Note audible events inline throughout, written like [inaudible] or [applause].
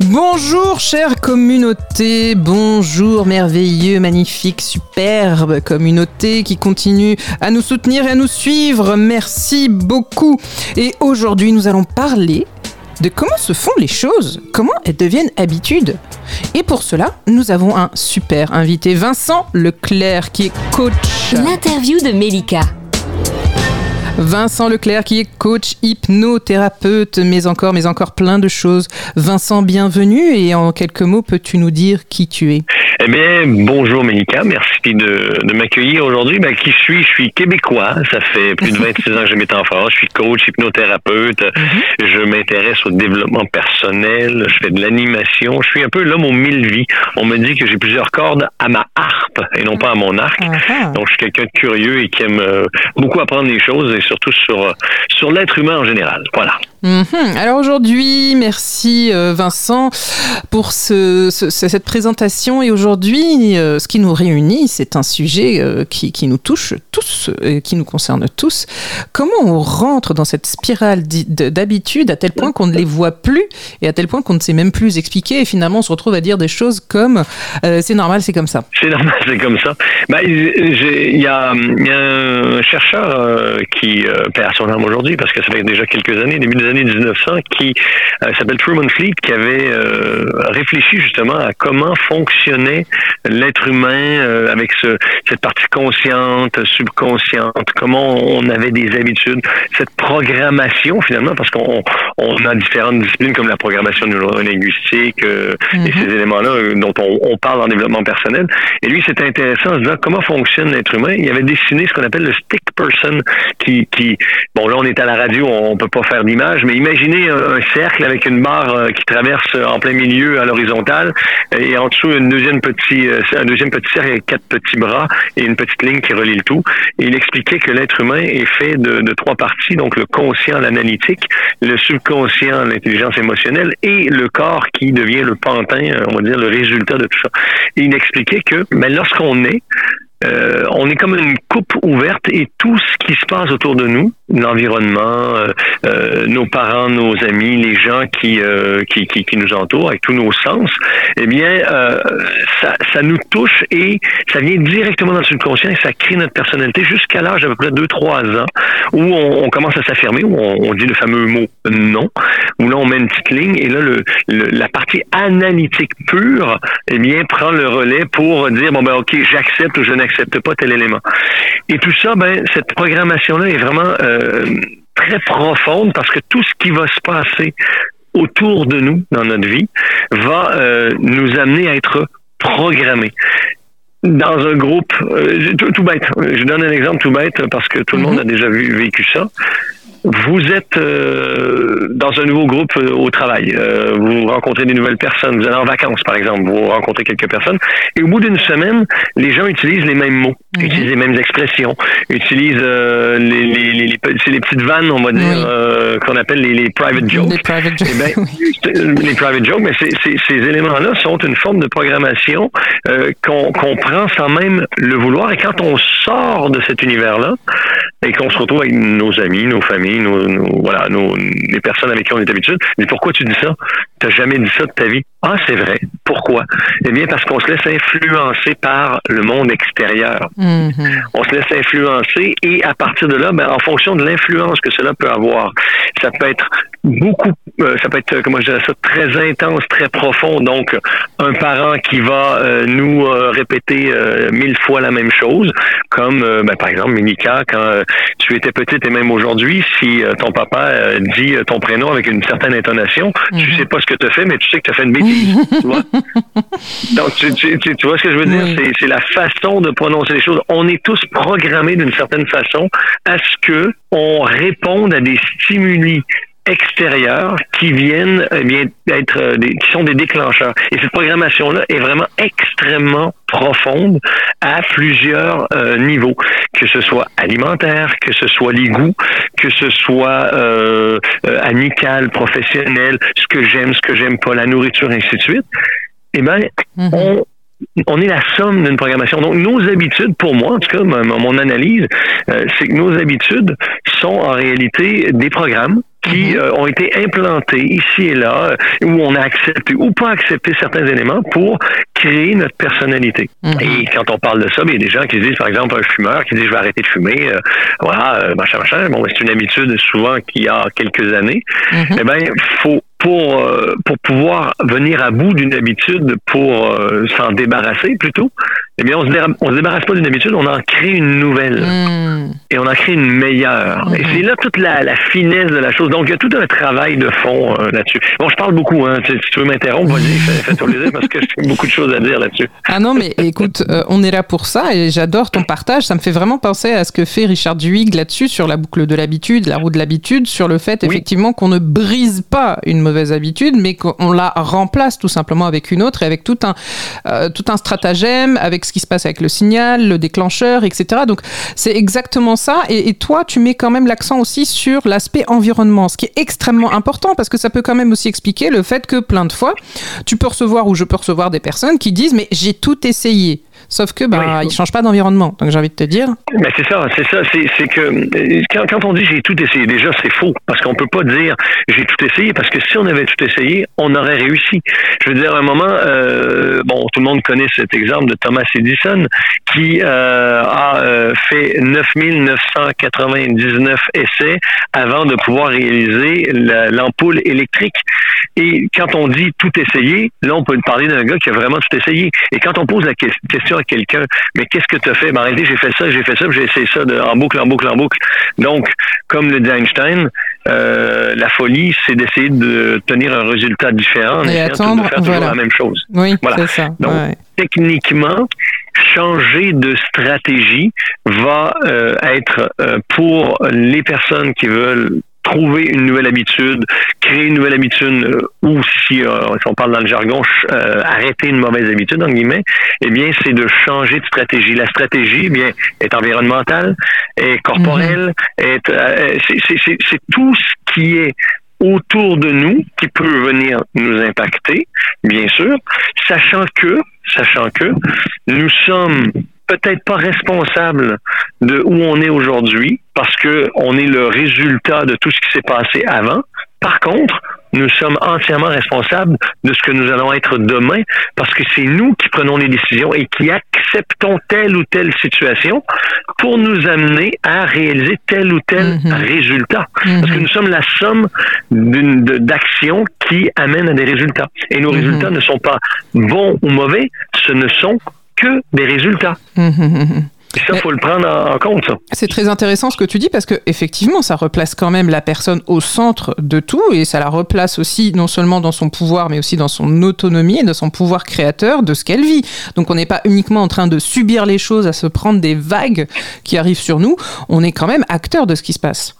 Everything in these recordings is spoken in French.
Bonjour chère communauté, bonjour merveilleux, magnifique, superbe communauté qui continue à nous soutenir et à nous suivre. Merci beaucoup. Et aujourd'hui nous allons parler de comment se font les choses, comment elles deviennent habitudes. Et pour cela, nous avons un super invité, Vincent Leclerc, qui est coach. L'interview de Melika. Vincent Leclerc qui est coach hypnothérapeute, mais encore, mais encore plein de choses. Vincent, bienvenue et en quelques mots, peux-tu nous dire qui tu es? Eh bien, bonjour Ménica, merci de, de m'accueillir aujourd'hui. Ben, qui suis? Je suis québécois, ça fait plus de 26 ans que je m'étais en France, je suis coach, hypnothérapeute, je m'intéresse au développement personnel, je fais de l'animation, je suis un peu l'homme aux mille vies. On me dit que j'ai plusieurs cordes à ma harpe et non pas à mon arc. Uh-huh. Donc, je suis quelqu'un de curieux et qui aime euh, beaucoup apprendre des choses et surtout sur, sur l'être humain en général. Voilà. Mhm. Alors aujourd'hui, merci euh, Vincent pour ce, cette présentation. Et aujourd'hui, euh, ce qui nous réunit, c'est un sujet euh, qui, nous touche tous, et qui nous concerne tous. Comment on rentre dans cette spirale d'habitude à tel point qu'on ne les voit plus et à tel point qu'on ne sait même plus expliquer et finalement on se retrouve à dire des choses comme c'est normal, c'est comme ça. C'est normal, c'est comme ça. Ben, il y, a, un chercheur qui perd son âme aujourd'hui parce que ça fait déjà quelques années, début des années 1900 qui euh, s'appelle Truman Fleet, qui avait euh, réfléchi justement à comment fonctionnait l'être humain euh, avec ce, cette partie consciente, subconsciente, comment on avait des habitudes, cette programmation finalement, parce qu'on on a différentes disciplines comme la programmation neurolinguistique et mhm. ces éléments-là dont on, on, parle en développement personnel. Et lui, c'était intéressant en se disant comment fonctionne l'être humain. Il avait dessiné ce qu'on appelle le stick person, qui, qui, bon là on est à la radio, on peut pas faire d'image, mais imaginez un, cercle avec une barre euh, qui traverse euh, en plein milieu à l'horizontale et en dessous une deuxième petit, euh, un deuxième petit cercle avec quatre petits bras et une petite ligne qui relie le tout. Il expliquait que l'être humain est fait de, trois parties, donc le conscient, l'analytique, le subconscient, l'intelligence émotionnelle et le corps qui devient le pantin, on va dire le résultat de tout ça. Il expliquait que ben, lorsqu'on est, euh, on est comme une coupe ouverte et tout ce qui se passe autour de nous, l'environnement, euh, euh, nos parents, nos amis, les gens qui, qui, qui, qui, nous entourent avec tous nos sens, eh bien, ça, ça nous touche et ça vient directement dans le subconscient et ça crée notre personnalité jusqu'à l'âge d'à peu près 2-3 ans où on, on commence à s'affirmer, où on, on, dit le fameux mot non, où là on met une petite ligne et là le, la partie analytique pure, eh bien, prend le relais pour dire bon ben ok, j'accepte ou je n'accepte n'accepte pas tel élément. Et tout ça, ben, cette programmation-là est vraiment euh, très profonde parce que tout ce qui va se passer autour de nous dans notre vie va euh, nous amener à être programmés dans un groupe, euh, tout, bête, je donne un exemple tout bête parce que tout le monde mm-hmm. a déjà vu, vécu ça vous êtes euh, dans un nouveau groupe euh, au travail, euh, vous rencontrez des nouvelles personnes, vous allez en vacances par exemple, vous rencontrez quelques personnes, et au bout d'une semaine, les gens utilisent les mêmes mots, mhm. utilisent les mêmes expressions, utilisent les, les, les, les, petites vannes, on va dire, qu'on appelle les, private jokes. Les private jokes, eh ben, [laughs] les private jokes mais ces éléments-là sont une forme de programmation qu'on prend sans même le vouloir, et quand on sort de cet univers-là, et qu'on se retrouve avec nos amis, nos familles, nos, voilà, nos, les personnes avec qui on est habitué. Mais pourquoi tu dis ça? T'as jamais dit ça de ta vie? Ah, c'est vrai. Pourquoi? Eh bien, parce qu'on se laisse influencer par le monde extérieur. Mm-hmm. On se laisse influencer et à partir de là, ben, en fonction de l'influence que cela peut avoir, ça peut être beaucoup, euh, ça peut être, comment je dirais ça, très intense, très profond. Donc, un parent qui va euh, nous euh, répéter mille fois la même chose, comme, ben, par exemple, Minika, quand tu étais petite et même aujourd'hui, si ton papa dit ton prénom avec une certaine intonation, tu mm-hmm. sais pas ce que tu as fait, mais tu sais que tu as fait une bêtise. tu vois? [laughs] Donc, tu, tu, tu, vois ce que je veux dire? C'est la façon de prononcer les choses. On est tous programmés d'une certaine façon à ce que on réponde à des stimuli extérieures qui viennent eh bien être euh, des, qui sont des déclencheurs. Et cette programmation-là est vraiment extrêmement profonde à plusieurs euh, niveaux, que ce soit alimentaire, que ce soit les goûts, que ce soit euh, euh amical, professionnel, ce que j'aime, ce que j'aime pas, la nourriture, ainsi de suite. Eh bien, on on est la somme d'une programmation. Donc, nos habitudes, pour moi, en tout cas, mon, analyse, euh, c'est que nos habitudes sont en réalité des programmes qui mhm. euh, ont été implantés ici et là, euh, où on a accepté ou pas accepté certains éléments pour créer notre personnalité. Mhm. Et quand on parle de ça, il y a des gens qui disent, par exemple, un fumeur qui dit je vais arrêter de fumer, voilà, machin, machin. Bon, c'est une habitude souvent qu'il y a quelques années. Mhm. Eh bien, faut pour, euh, pour pouvoir venir à bout d'une habitude, pour euh, s'en débarrasser plutôt, eh bien, on se, se débarrasse pas d'une habitude, on en crée une nouvelle. Hmm. Et on en crée une meilleure. Et hmm. c'est là toute la, finesse de la chose. Donc, il y a tout un travail de fond euh, là-dessus. Bon, je parle beaucoup, hein. Si, tu veux m'interrompre, vas-y, fais, fais plaisir parce que j'ai beaucoup de choses à dire là-dessus. Ah non, mais écoute, on est là pour ça et j'adore ton partage. Ça me fait vraiment penser à ce que fait Richard Duhigg là-dessus, sur la boucle de l'habitude, la roue de l'habitude, sur le fait, effectivement, qu'on ne brise pas une mauvaise habitude, mais qu'on la remplace tout simplement avec une autre et avec tout un, euh, tout un stratagème, avec ce qui se passe avec le signal, le déclencheur, etc. Donc c'est exactement ça. Et, toi, tu mets quand même l'accent aussi sur l'aspect environnement, ce qui est extrêmement important parce que ça peut quand même aussi expliquer le fait que plein de fois, tu peux recevoir ou je peux recevoir des personnes qui disent mais j'ai tout essayé. Sauf que bah, il change pas d'environnement. Donc j'ai envie de te dire. Mais c'est ça, c'est ça, c'est que quand, quand, on dit j'ai tout essayé, déjà c'est faux parce qu'on peut pas dire j'ai tout essayé parce que si on avait tout essayé, on aurait réussi. Je veux dire à un moment, euh, bon, tout le monde connaît cet exemple de Thomas Edison qui euh, a euh, fait 9999 essais avant de pouvoir réaliser l'ampoule électrique. Et quand on dit tout essayer, là on peut parler d'un gars qui a vraiment tout essayé. Et quand on pose la question à quelqu'un, mais qu'est-ce que tu as fait? Ben, en réalité, j'ai fait ça, j'ai fait ça, j'ai essayé ça de, en boucle, en boucle, en boucle. Donc, comme le dit Einstein, euh, la folie, c'est d'essayer de tenir un résultat différent en essayant de faire toujours la même chose. Oui, c'est ça. Donc, techniquement, changer de stratégie va euh, être euh, pour les personnes qui veulent trouver une nouvelle habitude, créer une nouvelle habitude, euh, ou si, euh, si, on parle dans le jargon, euh, arrêter une mauvaise habitude, en guillemets, eh bien, c'est de changer de stratégie. La stratégie, eh bien, est environnementale, est corporelle, mhm. c'est tout ce qui est autour de nous qui peut venir nous impacter, bien sûr, sachant que, sachant que nous sommes peut-être pas responsable de où on est aujourd'hui parce que on est le résultat de tout ce qui s'est passé avant. Par contre, nous sommes entièrement responsables de ce que nous allons être demain parce que c'est nous qui prenons les décisions et qui acceptons telle ou telle situation pour nous amener à réaliser tel ou tel mhm. résultat. Parce que mhm. nous sommes la somme d'actions qui amènent à des résultats. Et nos mhm. résultats ne sont pas bons ou mauvais, ce ne sont que des résultats. Et ça, faut le prendre en compte. C'est très intéressant ce que tu dis parce que effectivement, ça replace quand même la personne au centre de tout et ça la replace aussi non seulement dans son pouvoir, mais aussi dans son autonomie et dans son pouvoir créateur de ce qu'elle vit. Donc, on n'est pas uniquement en train de subir les choses, à se prendre des vagues qui arrivent sur nous. On est quand même acteur de ce qui se passe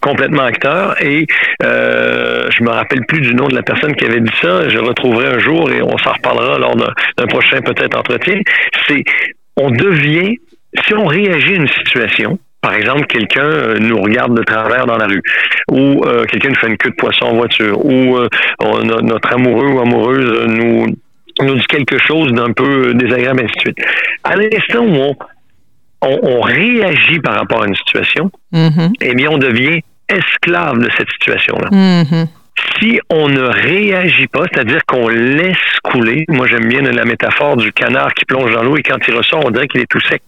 complètement acteur et euh, je me rappelle plus du nom de la personne qui avait dit ça. Je retrouverai un jour et on s'en reparlera lors d'un prochain peut-être entretien. C'est on devient si on réagit à une situation. Par exemple, quelqu'un euh, nous regarde de travers dans la rue, ou euh, quelqu'un nous fait une queue de poisson en voiture, ou euh, notre amoureux ou amoureuse nous nous dit quelque chose d'un peu désagréable, ainsi de suite. À l'instant où on on, réagit par rapport à une situation, mm-hmm. eh bien, on devient esclave de cette situation-là. Mm-hmm. Si on ne réagit pas, c'est-à-dire qu'on laisse couler, moi j'aime bien la métaphore du canard qui plonge dans l'eau et quand il ressort, on dirait qu'il est tout sec.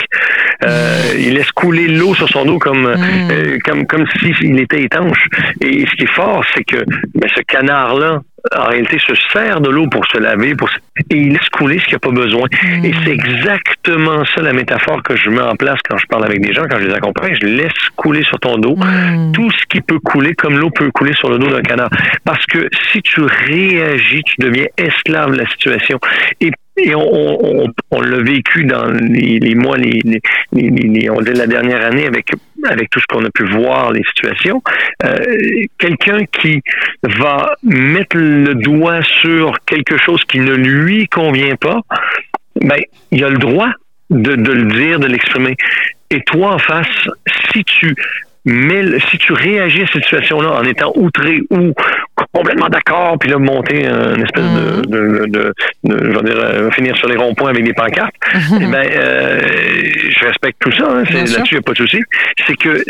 Euh, il laisse couler l'eau sur son dos comme mm. euh, comme comme s'il était étanche. Et ce qui est fort, c'est que ben, ce canard-là, en réalité, se sert de l'eau pour se laver, pour et il laisse couler ce qu'il n'y a pas besoin. Et c'est exactement ça la métaphore que je mets en place quand je parle avec des gens, quand je les accompagne. Je laisse couler sur ton dos tout ce qui peut couler, comme l'eau peut couler sur le dos d'un canard. Parce que si tu réagis, tu deviens esclave de la situation. Et et on, on, on l'a vécu dans les, les mois, les, les, les, on dit la dernière année avec avec tout ce qu'on a pu voir, les situations, euh, quelqu'un qui va mettre le doigt sur quelque chose qui ne lui convient pas, ben, il a le droit de, le dire, de l'exprimer. Et toi, en face, si tu mais si tu réagis à cette situation-là en étant outré ou complètement d'accord, puis là, monter une espèce de, mhm. de, de, de, je veux dire, euh, finir sur les ronds-points avec des pancartes, mhm. eh ben, euh, je respecte tout ça, hein, là-dessus, il n'y a pas de souci. C'est que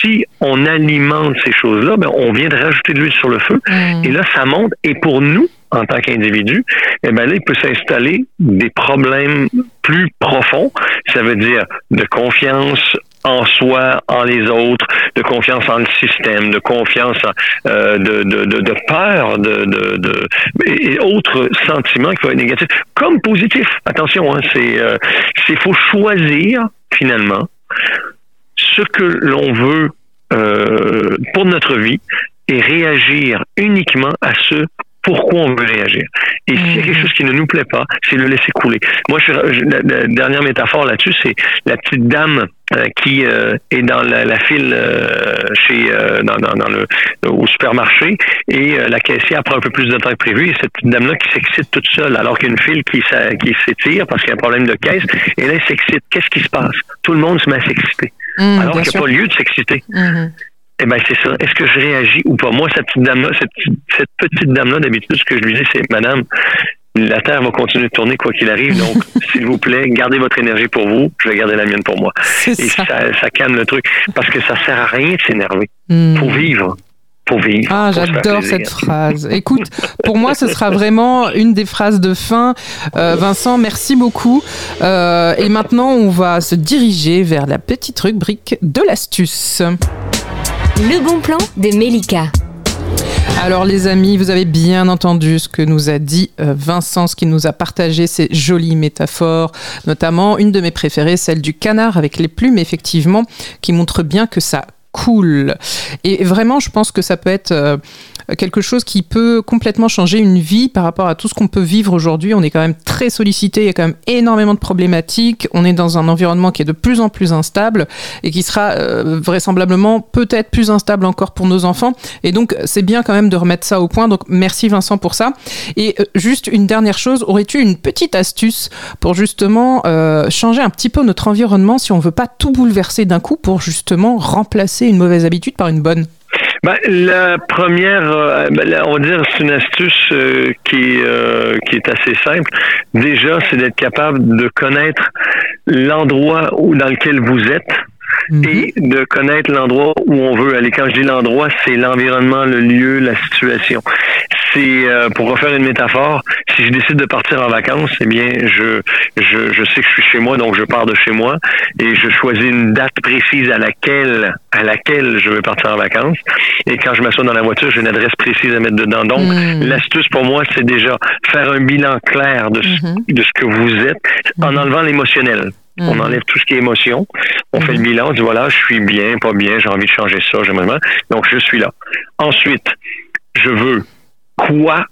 si on alimente ces choses-là, ben, on vient de rajouter de l'huile sur le feu, mhm. et là, ça monte, et pour nous, en tant qu'individu, eh ben là, il peut s'installer des problèmes plus profonds. Ça veut dire de confiance en soi, en les autres, de confiance en le système, de confiance euh, de, de, de, de, peur, de, de, de, et autres sentiments qui peuvent être négatifs, comme positifs. Attention, hein, c'est euh, c'est faut choisir finalement ce que l'on veut euh, pour notre vie et réagir uniquement à ce pourquoi on veut réagir. Et s'il y a quelque mhm. chose qui ne nous plaît pas, c'est le laisser couler. Moi, je, la, dernière métaphore là-dessus, c'est la petite dame euh, qui euh, est dans la, file euh, chez dans, dans, le au supermarché et la caissière prend un peu plus de temps que prévu et cette petite dame-là qui s'excite toute seule alors qu'une file qui, qui s'étire parce qu'il y a un problème de caisse et là elle s'excite. Qu'est-ce qui se passe? Tout le monde se met à s'exciter. Mhm, alors qu'il n'y a pas lieu de s'exciter. Mhm. Eh ben c'est ça. Est-ce que je réagis ou pas? Moi, cette petite dame-là, cette, petite dame-là, d'habitude, ce que je lui dis, c'est Madame, la Terre va continuer de tourner quoi qu'il arrive. Donc, [laughs] s'il vous plaît, gardez votre énergie pour vous. Je vais garder la mienne pour moi. Et ça. Ça, calme le truc. Parce que ça sert à rien de s'énerver. Hmm. Pour vivre. Pour vivre. Ah, j'adore cette phrase. Écoute, pour moi, ce sera vraiment une des phrases de fin. Euh, Vincent, merci beaucoup. Euh, et maintenant, on va se diriger vers la petite rubrique de l'astuce. Le bon plan de Melika. Alors les amis, vous avez bien entendu ce que nous a dit euh, Vincent, ce qu'il nous a partagé ces jolies métaphores, notamment une de mes préférées, celle du canard avec les plumes, effectivement, qui montre bien que ça coule. Et vraiment, je pense que ça peut être euh, quelque chose qui peut complètement changer une vie par rapport à tout ce qu'on peut vivre aujourd'hui. On est quand même très sollicité, il y a quand même énormément de problématiques. On est dans un environnement qui est de plus en plus instable et qui sera euh, vraisemblablement peut-être plus instable encore pour nos enfants. Et donc, c'est bien quand même de remettre ça au point. Donc, merci Vincent pour ça. Et euh, juste une dernière chose, aurais-tu une petite astuce pour justement euh, changer un petit peu notre environnement si on veut pas tout bouleverser d'un coup pour justement remplacer une mauvaise habitude par une bonne? Ben, la première, euh, ben, on va dire, c'est une astuce euh, qui, euh, qui est assez simple. Déjà, c'est d'être capable de connaître l'endroit où dans lequel vous êtes Mhm. et de connaître l'endroit où on veut aller. Quand je dis l'endroit, c'est l'environnement, le lieu, la situation. C'est euh, pour refaire une métaphore, si je décide de partir en vacances, eh bien, je, je, je sais que je suis chez moi, donc je pars de chez moi et je choisis une date précise à laquelle à laquelle je veux partir en vacances. Et quand je m'assois dans la voiture, j'ai une adresse précise à mettre dedans. Donc, mhm. l'astuce pour moi, c'est déjà faire un bilan clair de, mhm. de ce que vous êtes en enlevant l'émotionnel. On mhm. enlève tout ce qui est émotion. On fait le mhm. bilan, on dit voilà, je suis bien, pas bien, j'ai envie de changer ça, j'aimerais Donc, je suis là. Ensuite, je veux quoi?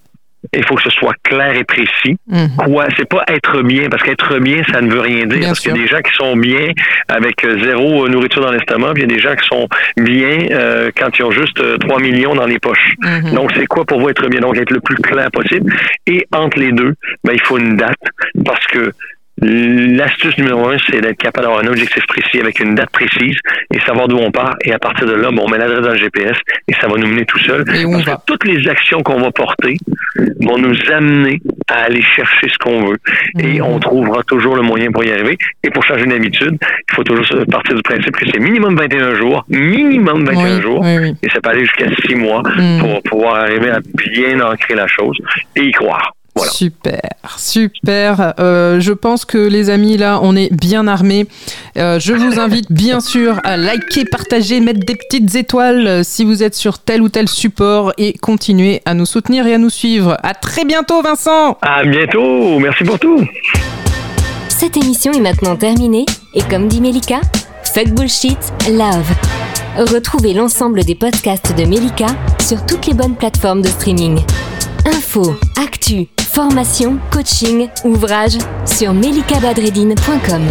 Il faut que ce soit clair et précis. Mhm. Quoi, c'est pas être bien, parce qu'être bien, ça ne veut rien dire. parce qu'il y a des gens qui sont bien avec euh, zéro euh, nourriture dans l'estomac, puis il y a des gens qui sont bien euh, quand ils ont juste 3 millions dans les poches. Donc, c'est quoi pour vous être bien? Donc, être le plus clair possible. Et entre les deux, ben, il faut une date, parce que L'astuce numéro un, c'est d'être capable d'avoir un objectif précis avec une date précise et savoir d'où on part. Et à partir de là, bon, on met l'adresse dans le GPS et ça va nous mener tout seul. Parce que toutes les actions qu'on va porter vont nous amener à aller chercher ce qu'on veut. Et mhm. on trouvera toujours le moyen pour y arriver. Et pour changer une habitude, il faut toujours partir du principe que c'est minimum 21 jours, minimum 21 jours, et ça peut aller jusqu'à 6 mois mhm. pour pouvoir arriver à bien ancrer la chose et y croire. Super, super. Euh, je pense que les amis, là, on est bien armés. Euh, je vous [laughs] invite bien sûr à liker, partager, mettre des petites étoiles euh, si vous êtes sur tel ou tel support et continuer à nous soutenir et à nous suivre. À très bientôt, Vincent. À bientôt. Merci pour tout. Cette émission est maintenant terminée et comme dit Melika, fuck bullshit, love. Retrouvez l'ensemble des podcasts de Melika sur toutes les bonnes plateformes de streaming. Info, actu, formation, coaching, ouvrage sur melikabadredine.com.